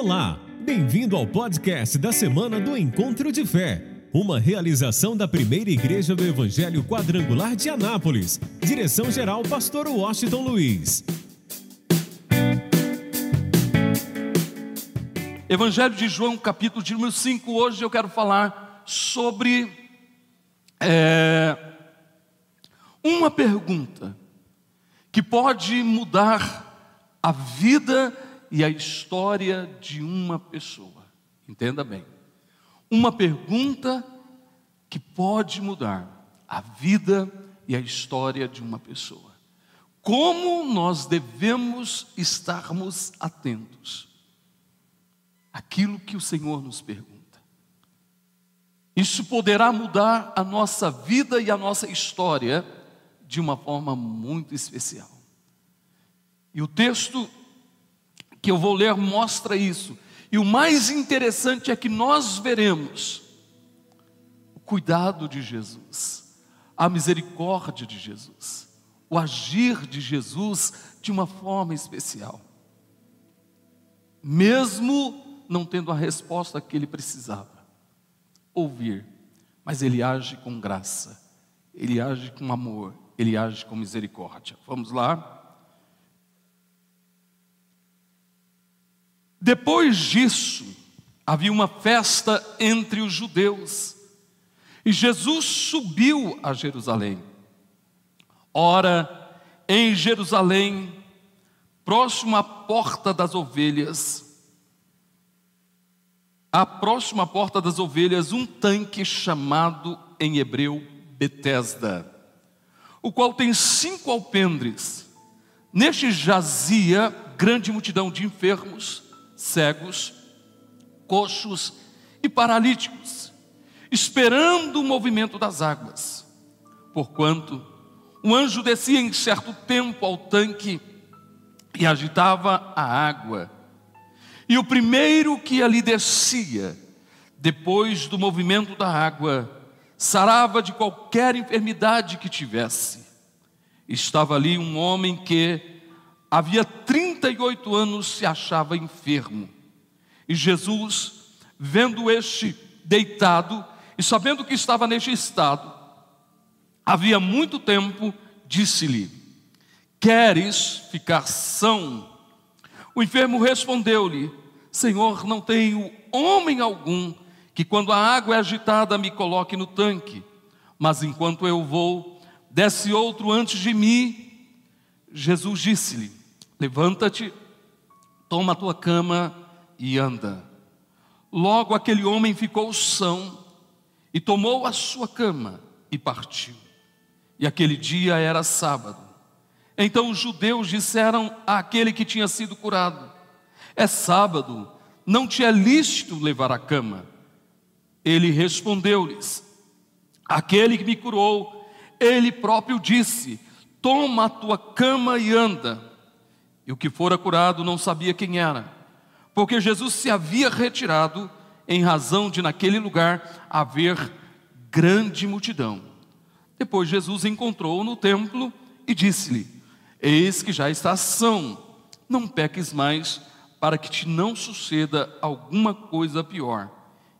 Olá, bem-vindo ao podcast da semana do Encontro de Fé, uma realização da primeira igreja do Evangelho Quadrangular de Anápolis. Direção-geral, Pastor Washington Luiz. Evangelho de João, capítulo de número 5. Hoje eu quero falar sobre é, uma pergunta que pode mudar a vida e a história de uma pessoa. Entenda bem. Uma pergunta que pode mudar a vida e a história de uma pessoa. Como nós devemos estarmos atentos aquilo que o Senhor nos pergunta. Isso poderá mudar a nossa vida e a nossa história de uma forma muito especial. E o texto que eu vou ler mostra isso. E o mais interessante é que nós veremos o cuidado de Jesus, a misericórdia de Jesus, o agir de Jesus de uma forma especial. Mesmo não tendo a resposta que ele precisava ouvir, mas ele age com graça, ele age com amor, ele age com misericórdia. Vamos lá? Depois disso, havia uma festa entre os judeus, e Jesus subiu a Jerusalém. Ora, em Jerusalém, próximo à porta das ovelhas, à próxima porta das ovelhas um tanque chamado em hebreu Betesda, o qual tem cinco alpendres. Neste jazia grande multidão de enfermos, cegos, coxos e paralíticos, esperando o movimento das águas. Porquanto um anjo descia em certo tempo ao tanque e agitava a água e o primeiro que ali descia, depois do movimento da água, sarava de qualquer enfermidade que tivesse. Estava ali um homem que havia 38 anos se achava enfermo. E Jesus, vendo este deitado e sabendo que estava neste estado, havia muito tempo, disse-lhe: Queres ficar são? O enfermo respondeu-lhe: Senhor, não tenho homem algum que, quando a água é agitada, me coloque no tanque, mas enquanto eu vou, desce outro antes de mim. Jesus disse-lhe: Levanta-te, toma a tua cama e anda. Logo aquele homem ficou são e tomou a sua cama e partiu. E aquele dia era sábado. Então os judeus disseram àquele que tinha sido curado: É sábado, não te é lícito levar a cama. Ele respondeu-lhes: Aquele que me curou, ele próprio disse: Toma a tua cama e anda. E o que fora curado não sabia quem era, porque Jesus se havia retirado em razão de naquele lugar haver grande multidão. Depois Jesus encontrou-o no templo e disse-lhe: Eis que já está são, não peques mais, para que te não suceda alguma coisa pior.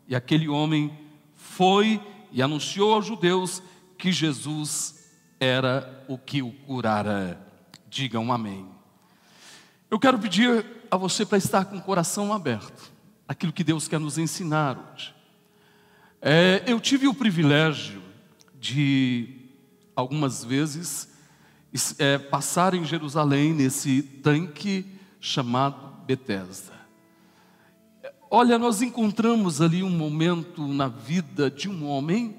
E aquele homem foi e anunciou aos judeus que Jesus era o que o curara. Digam amém. Eu quero pedir a você para estar com o coração aberto, aquilo que Deus quer nos ensinar hoje. É, eu tive o privilégio de, algumas vezes, é, passar em Jerusalém nesse tanque chamado Betesda. Olha, nós encontramos ali um momento na vida de um homem,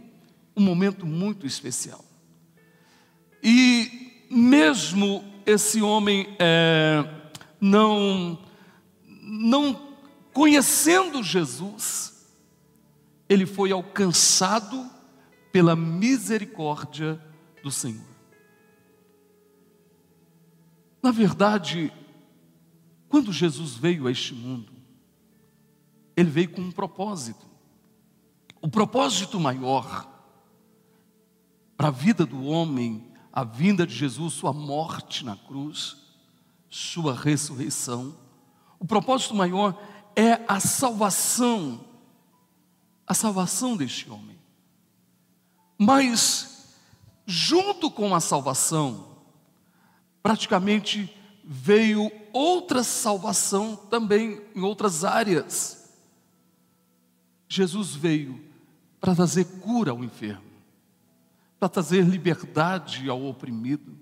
um momento muito especial. E mesmo esse homem é, não, não conhecendo Jesus, ele foi alcançado pela misericórdia do Senhor. Na verdade, quando Jesus veio a este mundo, ele veio com um propósito. O propósito maior para a vida do homem, a vinda de Jesus, sua morte na cruz, sua ressurreição. O propósito maior é a salvação, a salvação deste homem. Mas, junto com a salvação, praticamente veio outra salvação também em outras áreas. Jesus veio para trazer cura ao enfermo, para trazer liberdade ao oprimido,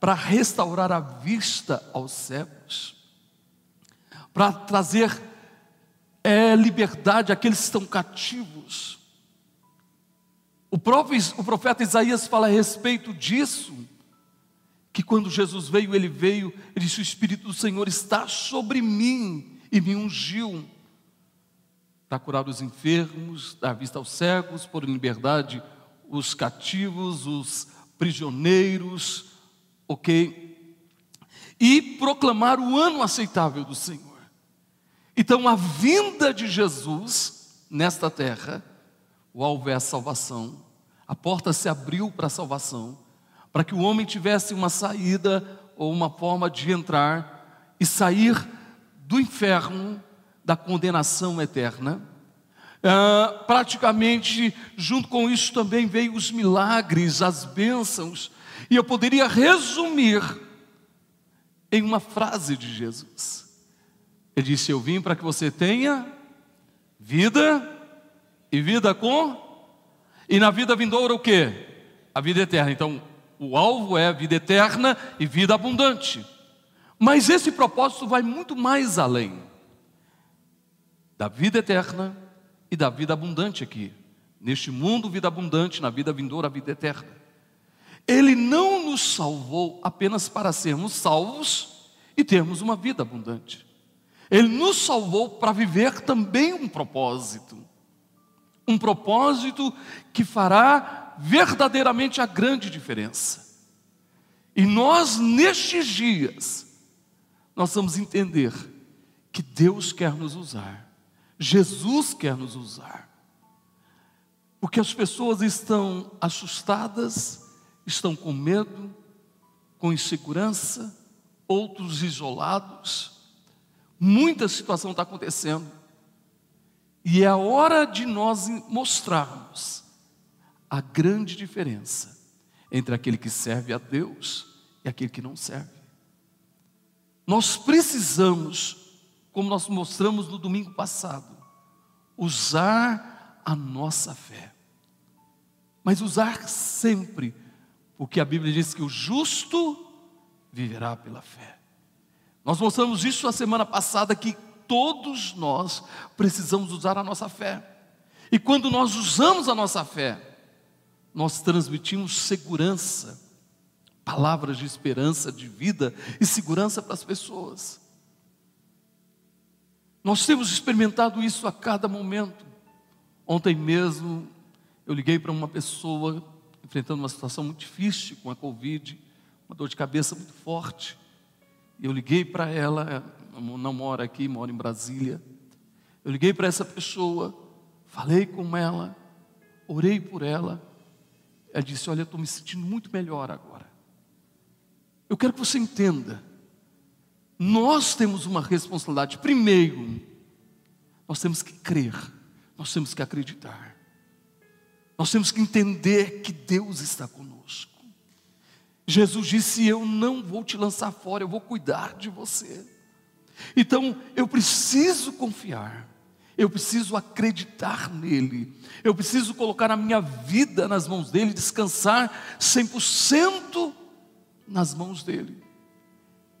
para restaurar a vista aos cegos, para trazer é, liberdade àqueles que estão cativos. O, próprio, o profeta Isaías fala a respeito disso, que quando Jesus veio, ele veio, ele disse: O Espírito do Senhor está sobre mim e me ungiu para curar os enfermos, dar vista aos cegos, pôr em liberdade os cativos, os prisioneiros, ok? E proclamar o ano aceitável do Senhor. Então, a vinda de Jesus nesta terra, o alvo é a salvação, a porta se abriu para a salvação para que o homem tivesse uma saída ou uma forma de entrar e sair do inferno, da condenação eterna. Ah, praticamente, junto com isso também veio os milagres, as bênçãos, e eu poderia resumir em uma frase de Jesus. Ele disse: Eu vim para que você tenha vida e vida com, e na vida vindoura o que? A vida eterna. Então, o alvo é vida eterna e vida abundante. Mas esse propósito vai muito mais além da vida eterna e da vida abundante aqui. Neste mundo, vida abundante, na vida vindoura, vida eterna. Ele não nos salvou apenas para sermos salvos e termos uma vida abundante. Ele nos salvou para viver também um propósito. Um propósito que fará verdadeiramente a grande diferença. E nós, nestes dias, nós vamos entender que Deus quer nos usar, Jesus quer nos usar, porque as pessoas estão assustadas, estão com medo, com insegurança, outros isolados, muita situação está acontecendo, e é a hora de nós mostrarmos a grande diferença entre aquele que serve a Deus e aquele que não serve. Nós precisamos, como nós mostramos no domingo passado, usar a nossa fé. Mas usar sempre, porque a Bíblia diz que o justo viverá pela fé. Nós mostramos isso a semana passada que todos nós precisamos usar a nossa fé. E quando nós usamos a nossa fé, nós transmitimos segurança, palavras de esperança, de vida e segurança para as pessoas. Nós temos experimentado isso a cada momento. Ontem mesmo, eu liguei para uma pessoa enfrentando uma situação muito difícil com a Covid, uma dor de cabeça muito forte. Eu liguei para ela, não mora aqui, mora em Brasília. Eu liguei para essa pessoa, falei com ela, orei por ela. Ela disse: Olha, eu estou me sentindo muito melhor agora. Eu quero que você entenda. Nós temos uma responsabilidade. Primeiro, nós temos que crer, nós temos que acreditar, nós temos que entender que Deus está conosco. Jesus disse: Eu não vou te lançar fora, eu vou cuidar de você. Então, eu preciso confiar eu preciso acreditar nele, eu preciso colocar a minha vida nas mãos dele, descansar 100% nas mãos dele.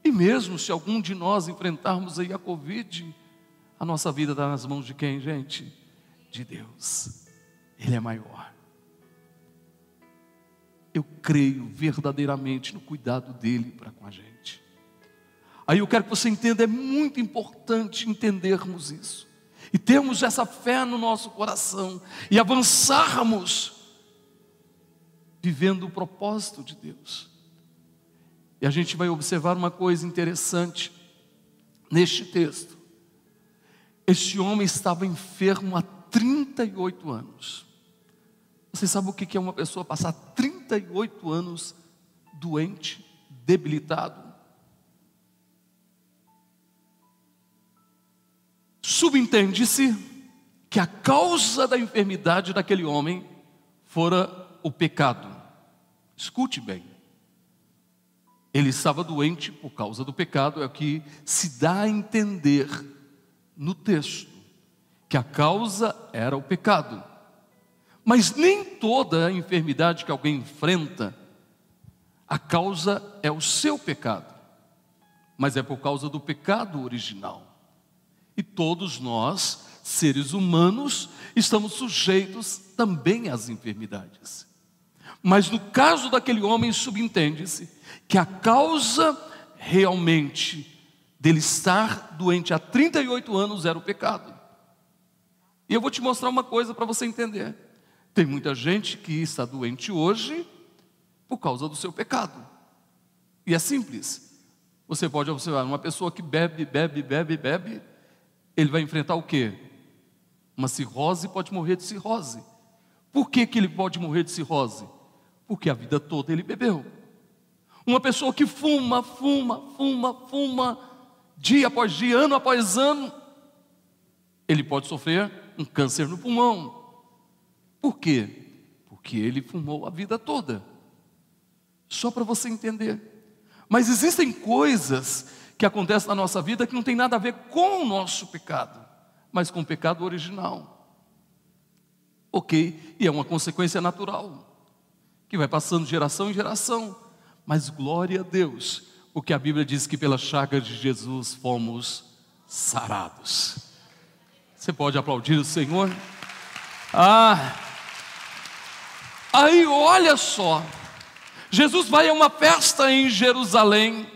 E mesmo se algum de nós enfrentarmos aí a Covid, a nossa vida está nas mãos de quem, gente? De Deus. Ele é maior. Eu creio verdadeiramente no cuidado dele para com a gente. Aí eu quero que você entenda, é muito importante entendermos isso e termos essa fé no nosso coração e avançarmos vivendo o propósito de Deus. E a gente vai observar uma coisa interessante neste texto. Este homem estava enfermo há 38 anos. Você sabe o que é uma pessoa passar 38 anos doente, debilitado? Subentende-se que a causa da enfermidade daquele homem fora o pecado. Escute bem. Ele estava doente por causa do pecado, é o que se dá a entender no texto, que a causa era o pecado. Mas nem toda a enfermidade que alguém enfrenta, a causa é o seu pecado, mas é por causa do pecado original. E todos nós, seres humanos, estamos sujeitos também às enfermidades. Mas no caso daquele homem, subentende-se que a causa realmente dele estar doente há 38 anos era o pecado. E eu vou te mostrar uma coisa para você entender. Tem muita gente que está doente hoje por causa do seu pecado. E é simples. Você pode observar uma pessoa que bebe, bebe, bebe, bebe, ele vai enfrentar o quê? Uma cirrose pode morrer de cirrose. Por que, que ele pode morrer de cirrose? Porque a vida toda ele bebeu. Uma pessoa que fuma, fuma, fuma, fuma, dia após dia, ano após ano, ele pode sofrer um câncer no pulmão. Por quê? Porque ele fumou a vida toda. Só para você entender. Mas existem coisas que acontecem na nossa vida que não tem nada a ver com o nosso pecado, mas com o pecado original. Ok, e é uma consequência natural que vai passando geração em geração. Mas glória a Deus, porque a Bíblia diz que pela chaga de Jesus fomos sarados. Você pode aplaudir o Senhor? Ah, aí olha só, Jesus vai a uma festa em Jerusalém,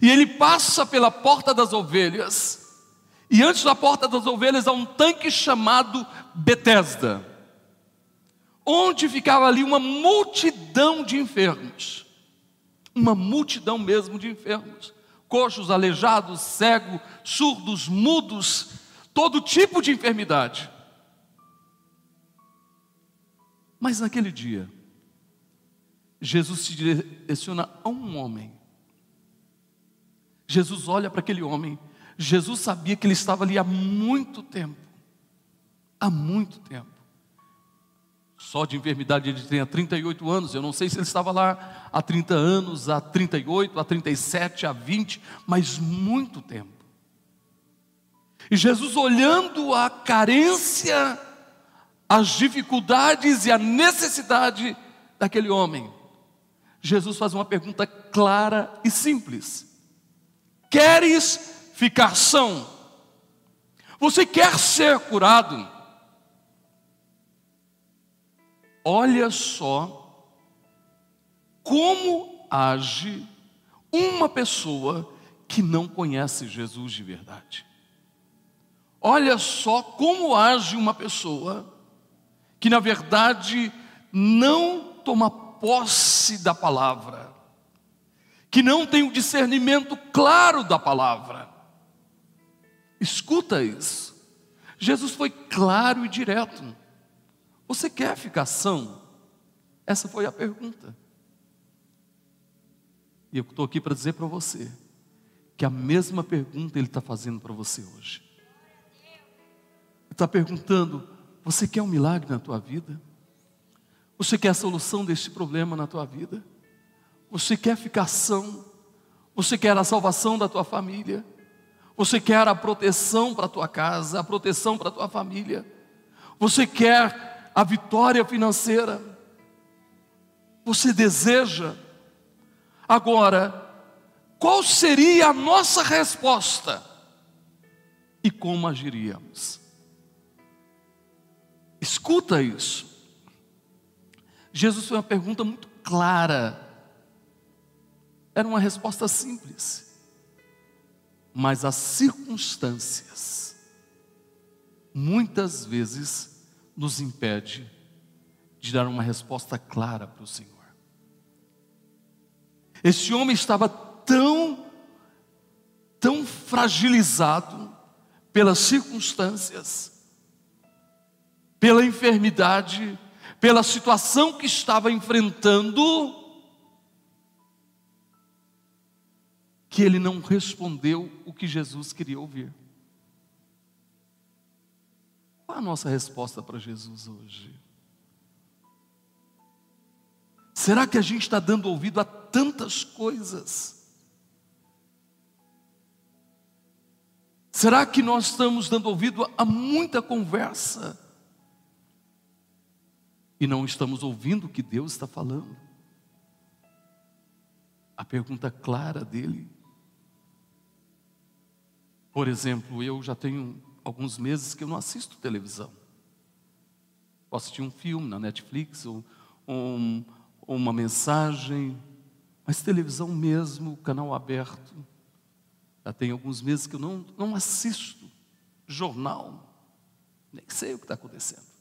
e ele passa pela porta das ovelhas, e antes da porta das ovelhas há um tanque chamado Betesda onde ficava ali uma multidão de enfermos, uma multidão mesmo de enfermos, coxos, aleijados, cegos, surdos, mudos, todo tipo de enfermidade. Mas naquele dia, Jesus se direciona a um homem. Jesus olha para aquele homem. Jesus sabia que ele estava ali há muito tempo. Há muito tempo. Só de enfermidade ele há 38 anos. Eu não sei se ele estava lá há 30 anos, há 38, há 37, há 20, mas muito tempo. E Jesus olhando a carência, as dificuldades e a necessidade daquele homem, Jesus faz uma pergunta clara e simples: Queres ficar são? Você quer ser curado? Olha só como age uma pessoa que não conhece Jesus de verdade. Olha só como age uma pessoa que, na verdade, não toma posse da palavra, que não tem o discernimento claro da palavra. Escuta isso. Jesus foi claro e direto. Você quer ficar são? Essa foi a pergunta. E eu estou aqui para dizer para você que a mesma pergunta ele está fazendo para você hoje. Ele está perguntando: você quer um milagre na tua vida? Você quer a solução deste problema na tua vida? Você quer ficar são? Você quer a salvação da tua família? Você quer a proteção para a tua casa, a proteção para a tua família? Você quer a vitória financeira. Você deseja. Agora, qual seria a nossa resposta? E como agiríamos? Escuta isso. Jesus fez uma pergunta muito clara. Era uma resposta simples. Mas as circunstâncias, muitas vezes, nos impede de dar uma resposta clara para o Senhor. Esse homem estava tão, tão fragilizado pelas circunstâncias, pela enfermidade, pela situação que estava enfrentando, que ele não respondeu o que Jesus queria ouvir. Qual a nossa resposta para Jesus hoje? Será que a gente está dando ouvido a tantas coisas? Será que nós estamos dando ouvido a muita conversa e não estamos ouvindo o que Deus está falando? A pergunta clara dele. Por exemplo, eu já tenho alguns meses que eu não assisto televisão. Posso assistir um filme na Netflix ou um, uma mensagem, mas televisão mesmo, canal aberto. Já tem alguns meses que eu não, não assisto jornal, nem sei o que está acontecendo.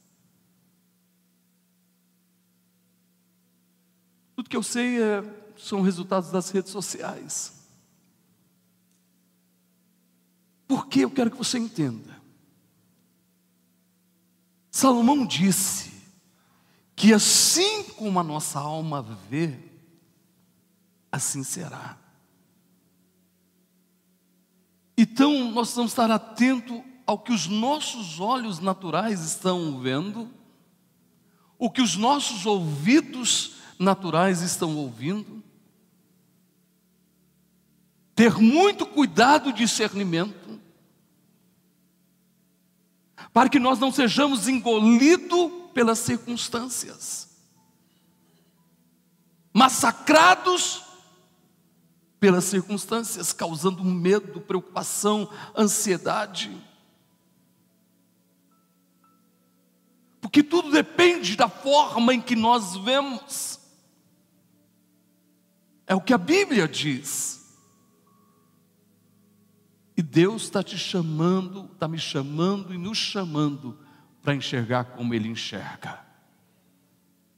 Tudo que eu sei é, são resultados das redes sociais. Por que eu quero que você entenda? Salomão disse que assim como a nossa alma vê, assim será. Então, nós precisamos estar atentos ao que os nossos olhos naturais estão vendo, o que os nossos ouvidos naturais estão ouvindo. Ter muito cuidado e discernimento, para que nós não sejamos engolidos pelas circunstâncias, massacrados pelas circunstâncias, causando medo, preocupação, ansiedade. Porque tudo depende da forma em que nós vemos. É o que a Bíblia diz. E Deus está te chamando, está me chamando e nos chamando para enxergar como Ele enxerga.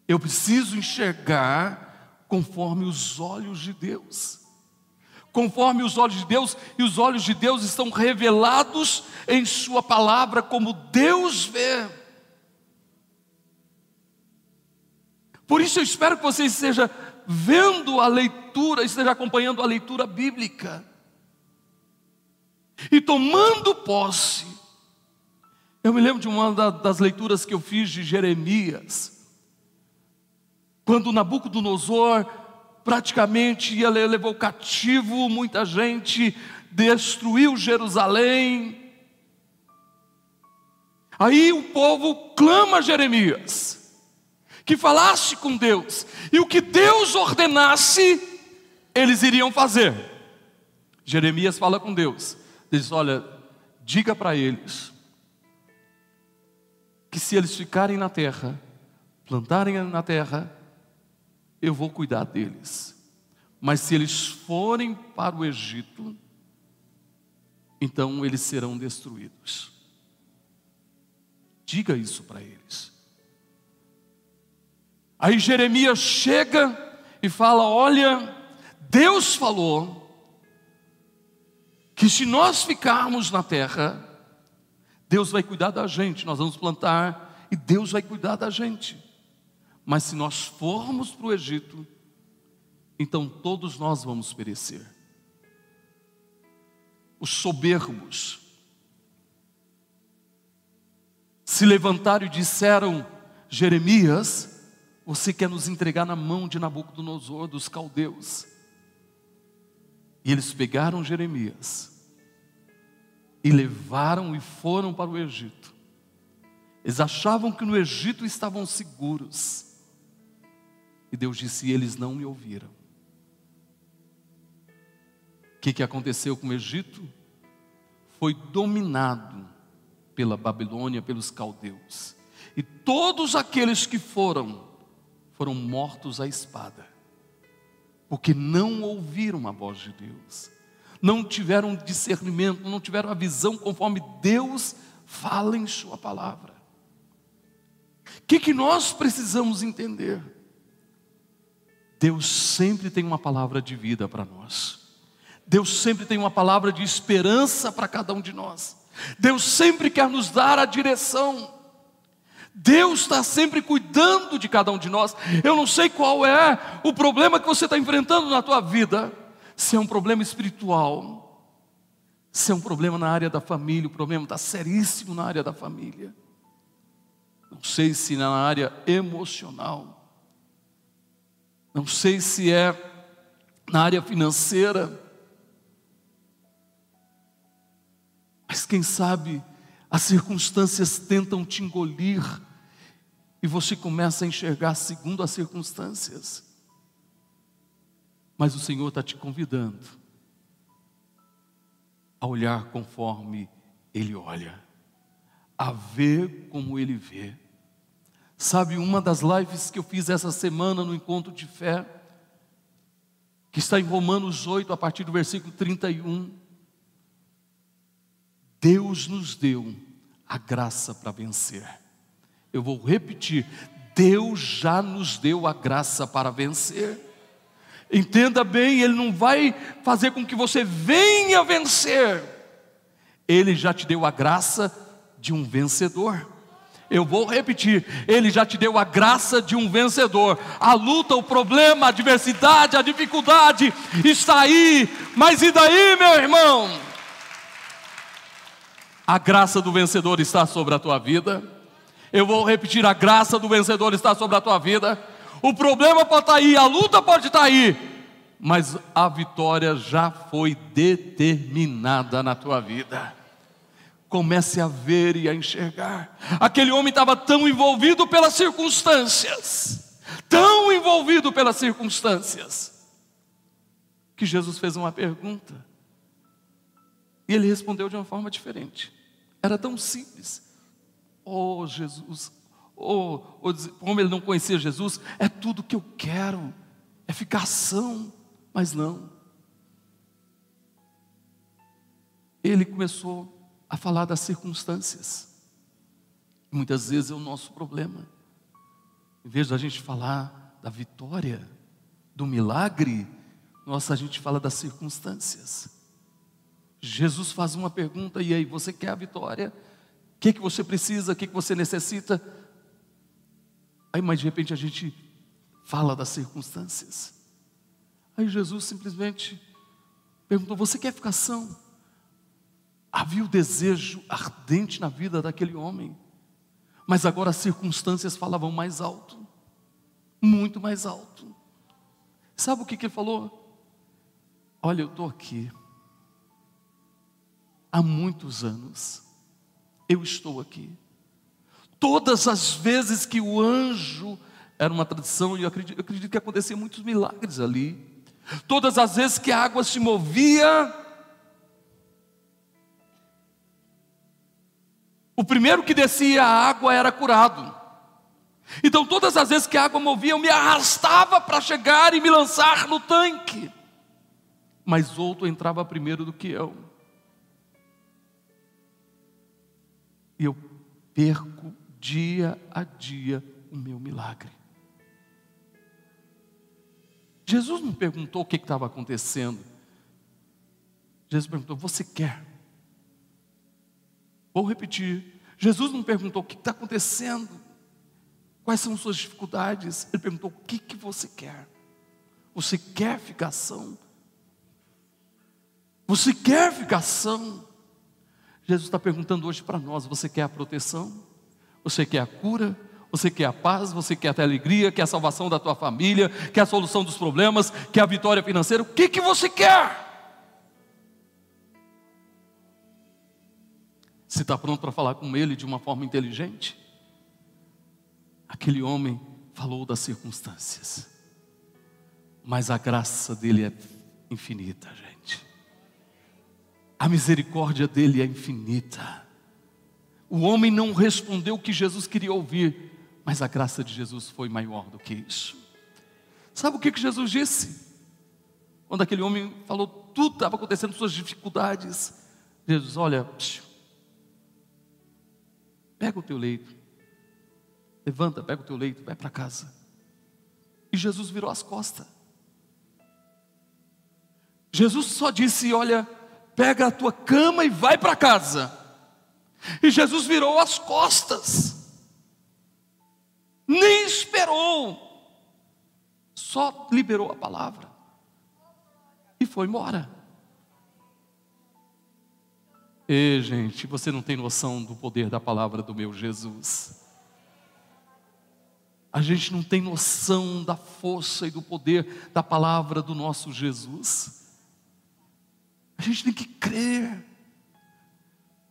Eu preciso enxergar conforme os olhos de Deus. Conforme os olhos de Deus, e os olhos de Deus estão revelados em Sua palavra, como Deus vê. Por isso eu espero que você esteja vendo a leitura, esteja acompanhando a leitura bíblica e tomando posse. Eu me lembro de uma das leituras que eu fiz de Jeremias, quando Nabucodonosor praticamente ia levou cativo muita gente, destruiu Jerusalém. Aí o povo clama Jeremias que falasse com Deus, e o que Deus ordenasse, eles iriam fazer. Jeremias fala com Deus: Diz: Olha, diga para eles que se eles ficarem na terra, plantarem na terra, eu vou cuidar deles. Mas se eles forem para o Egito, então eles serão destruídos. Diga isso para eles. Aí Jeremias chega e fala: Olha, Deus falou que se nós ficarmos na terra, Deus vai cuidar da gente, nós vamos plantar e Deus vai cuidar da gente. Mas se nós formos para o Egito, então todos nós vamos perecer. Os soberbos se levantaram e disseram: Jeremias, você quer nos entregar na mão de Nabucodonosor, dos caldeus. E eles pegaram Jeremias e levaram e foram para o Egito. Eles achavam que no Egito estavam seguros. E Deus disse: eles não me ouviram. O que, que aconteceu com o Egito? Foi dominado pela Babilônia, pelos caldeus. E todos aqueles que foram, foram mortos à espada porque não ouviram a voz de Deus, não tiveram discernimento, não tiveram a visão conforme Deus fala em Sua palavra. O que, que nós precisamos entender? Deus sempre tem uma palavra de vida para nós. Deus sempre tem uma palavra de esperança para cada um de nós. Deus sempre quer nos dar a direção. Deus está sempre cuidando de cada um de nós. Eu não sei qual é o problema que você está enfrentando na tua vida. Se é um problema espiritual, se é um problema na área da família, o problema está seríssimo na área da família. não sei se na área emocional, não sei se é na área financeira, mas quem sabe as circunstâncias tentam te engolir e você começa a enxergar segundo as circunstâncias. Mas o Senhor está te convidando a olhar conforme Ele olha, a ver como Ele vê. Sabe, uma das lives que eu fiz essa semana no encontro de fé, que está em Romanos 8, a partir do versículo 31. Deus nos deu a graça para vencer. Eu vou repetir: Deus já nos deu a graça para vencer. Entenda bem, Ele não vai fazer com que você venha vencer, Ele já te deu a graça de um vencedor. Eu vou repetir, Ele já te deu a graça de um vencedor. A luta, o problema, a adversidade, a dificuldade está aí, mas e daí, meu irmão? A graça do vencedor está sobre a tua vida. Eu vou repetir: a graça do vencedor está sobre a tua vida. O problema pode estar aí, a luta pode estar aí, mas a vitória já foi determinada na tua vida comece a ver e a enxergar. Aquele homem estava tão envolvido pelas circunstâncias, tão envolvido pelas circunstâncias, que Jesus fez uma pergunta. E ele respondeu de uma forma diferente. Era tão simples. Oh, Jesus, oh, oh, como ele não conhecia Jesus, é tudo que eu quero, é ficar são, mas não. Ele começou a falar das circunstâncias. Muitas vezes é o nosso problema. Em vez da gente falar da vitória, do milagre, nossa, a gente fala das circunstâncias. Jesus faz uma pergunta, e aí, você quer a vitória? O que, que você precisa? O que, que você necessita? Aí, mas de repente a gente fala das circunstâncias. Aí Jesus simplesmente perguntou: Você quer ficar são? Havia o desejo ardente na vida daquele homem, mas agora as circunstâncias falavam mais alto, muito mais alto. Sabe o que, que ele falou? Olha, eu estou aqui há muitos anos, eu estou aqui. Todas as vezes que o anjo, era uma tradição, e eu acredito, eu acredito que acontecia muitos milagres ali. Todas as vezes que a água se movia, O primeiro que descia a água era curado. Então, todas as vezes que a água movia, eu me arrastava para chegar e me lançar no tanque. Mas outro entrava primeiro do que eu. E eu perco dia a dia o meu milagre. Jesus não perguntou o que estava acontecendo. Jesus perguntou: Você quer? Vou repetir. Jesus não perguntou o que está acontecendo, quais são suas dificuldades. Ele perguntou o que, que você quer. Você quer ficação? Você quer ficação? Jesus está perguntando hoje para nós: você quer a proteção? Você quer a cura? Você quer a paz? Você quer a alegria? Quer a salvação da tua família? Quer a solução dos problemas? Quer a vitória financeira? O que, que você quer? Você está pronto para falar com ele de uma forma inteligente? Aquele homem falou das circunstâncias, mas a graça dele é infinita, gente. A misericórdia dele é infinita. O homem não respondeu o que Jesus queria ouvir, mas a graça de Jesus foi maior do que isso. Sabe o que, que Jesus disse? Quando aquele homem falou tudo estava acontecendo, suas dificuldades. Jesus, olha, Pega o teu leito. Levanta, pega o teu leito, vai para casa. E Jesus virou as costas. Jesus só disse: Olha, pega a tua cama e vai para casa. E Jesus virou as costas. Nem esperou. Só liberou a palavra. E foi embora. E gente, você não tem noção do poder da palavra do meu Jesus. a gente não tem noção da força e do poder da palavra do nosso Jesus. A gente tem que crer.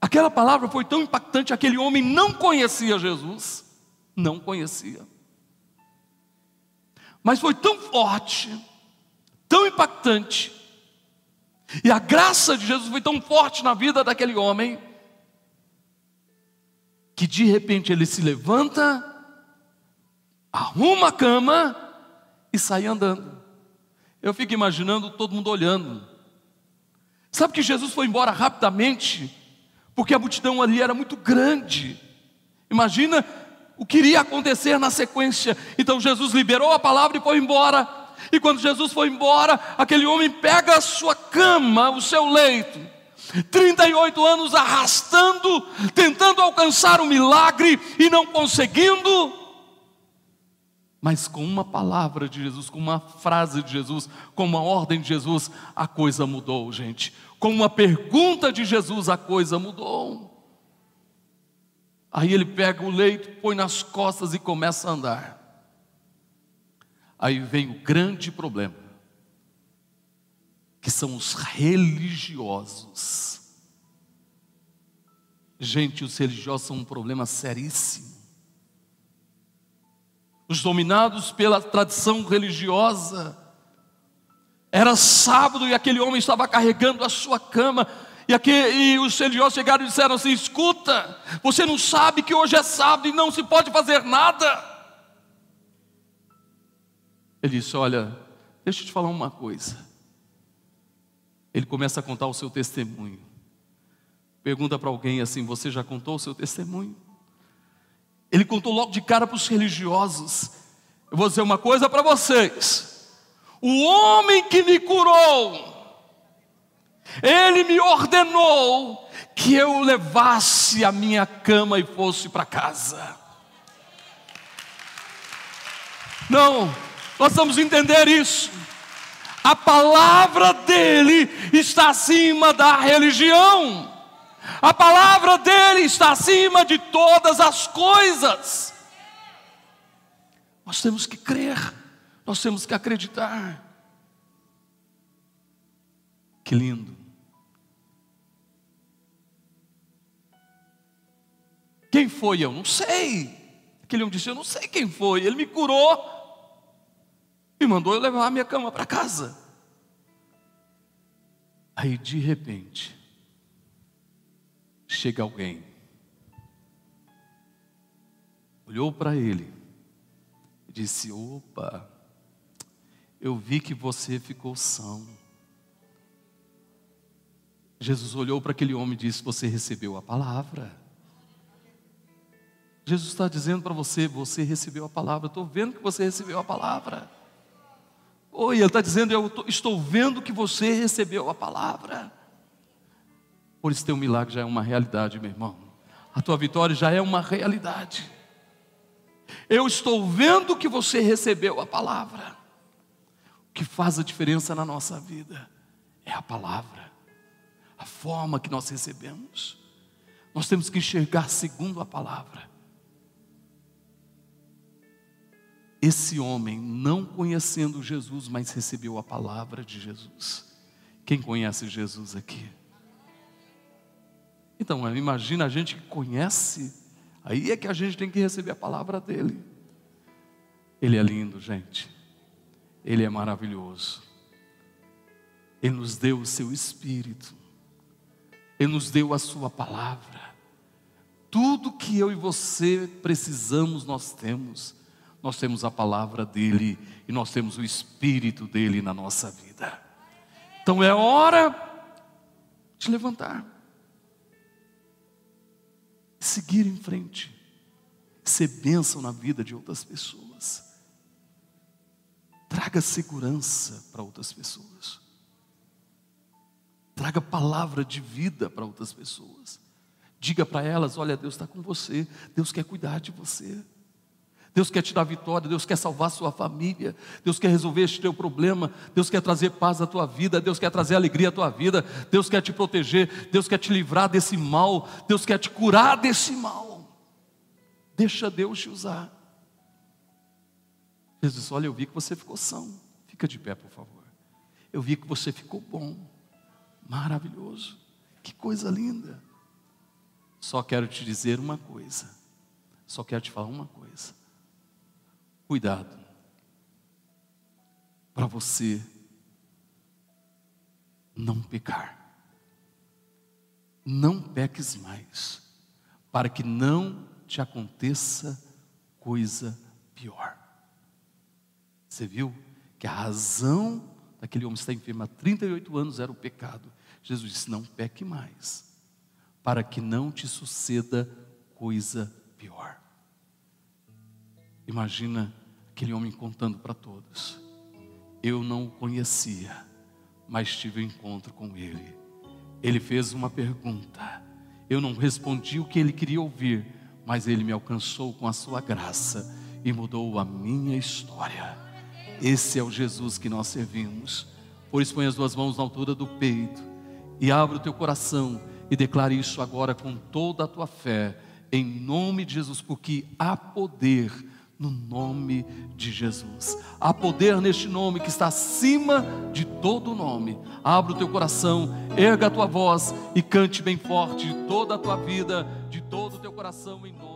Aquela palavra foi tão impactante, aquele homem não conhecia Jesus, não conhecia. Mas foi tão forte, tão impactante, e a graça de Jesus foi tão forte na vida daquele homem, que de repente ele se levanta, arruma a cama e sai andando. Eu fico imaginando todo mundo olhando. Sabe que Jesus foi embora rapidamente? porque a multidão ali era muito grande. Imagina o que iria acontecer na sequência. Então Jesus liberou a palavra e foi embora. E quando Jesus foi embora, aquele homem pega a sua cama, o seu leito, 38 anos arrastando, tentando alcançar o milagre e não conseguindo. Mas com uma palavra de Jesus, com uma frase de Jesus, com uma ordem de Jesus, a coisa mudou, gente com uma pergunta de Jesus, a coisa mudou. Aí ele pega o leito, põe nas costas e começa a andar. Aí vem o grande problema, que são os religiosos. Gente, os religiosos são um problema seríssimo. Os dominados pela tradição religiosa, era sábado e aquele homem estava carregando a sua cama. E, aqui, e os religiosos chegaram e disseram assim: escuta, você não sabe que hoje é sábado e não se pode fazer nada. Ele disse: Olha, deixa eu te falar uma coisa. Ele começa a contar o seu testemunho. Pergunta para alguém assim: Você já contou o seu testemunho? Ele contou logo de cara para os religiosos. Eu vou dizer uma coisa para vocês o homem que me curou, ele me ordenou que eu levasse a minha cama e fosse para casa. Não, nós vamos entender isso. A palavra dele está acima da religião. A palavra dele está acima de todas as coisas. Nós temos que crer. Nós temos que acreditar. Que lindo. Quem foi? Eu não sei. Aquele homem disse: Eu não sei quem foi. Ele me curou e mandou eu levar a minha cama para casa. Aí de repente, chega alguém, olhou para ele e disse: Opa, eu vi que você ficou são. Jesus olhou para aquele homem e disse: Você recebeu a palavra. Jesus está dizendo para você: Você recebeu a palavra. Estou vendo que você recebeu a palavra. Oi, ele está dizendo: Eu estou vendo que você recebeu a palavra. Por isso, teu milagre já é uma realidade, meu irmão. A tua vitória já é uma realidade. Eu estou vendo que você recebeu a palavra que faz a diferença na nossa vida é a palavra, a forma que nós recebemos. Nós temos que enxergar segundo a palavra. Esse homem, não conhecendo Jesus, mas recebeu a palavra de Jesus. Quem conhece Jesus aqui? Então, imagina a gente que conhece, aí é que a gente tem que receber a palavra dele. Ele é lindo, gente. Ele é maravilhoso. Ele nos deu o seu Espírito, Ele nos deu a Sua palavra. Tudo que eu e você precisamos, nós temos. Nós temos a palavra dEle e nós temos o Espírito dEle na nossa vida. Então é hora de levantar, seguir em frente, ser bênção na vida de outras pessoas. Traga segurança para outras pessoas. Traga palavra de vida para outras pessoas. Diga para elas: olha, Deus está com você, Deus quer cuidar de você. Deus quer te dar vitória, Deus quer salvar sua família, Deus quer resolver este teu problema, Deus quer trazer paz à tua vida, Deus quer trazer alegria à tua vida, Deus quer te proteger, Deus quer te livrar desse mal, Deus quer te curar desse mal. Deixa Deus te usar. Jesus disse: Olha, eu vi que você ficou são. Fica de pé, por favor. Eu vi que você ficou bom. Maravilhoso. Que coisa linda. Só quero te dizer uma coisa. Só quero te falar uma coisa. Cuidado. Para você não pecar. Não peques mais, para que não te aconteça coisa pior. Você viu que a razão daquele homem estar enfermo há 38 anos era o pecado. Jesus disse: Não peque mais, para que não te suceda coisa pior. Imagina aquele homem contando para todos: Eu não o conhecia, mas tive um encontro com ele. Ele fez uma pergunta, eu não respondi o que ele queria ouvir, mas ele me alcançou com a sua graça e mudou a minha história. Esse é o Jesus que nós servimos. Por isso, põe as duas mãos na altura do peito e abre o teu coração e declare isso agora com toda a tua fé, em nome de Jesus, porque há poder no nome de Jesus. Há poder neste nome que está acima de todo nome. Abra o teu coração, erga a tua voz e cante bem forte de toda a tua vida, de todo o teu coração em nome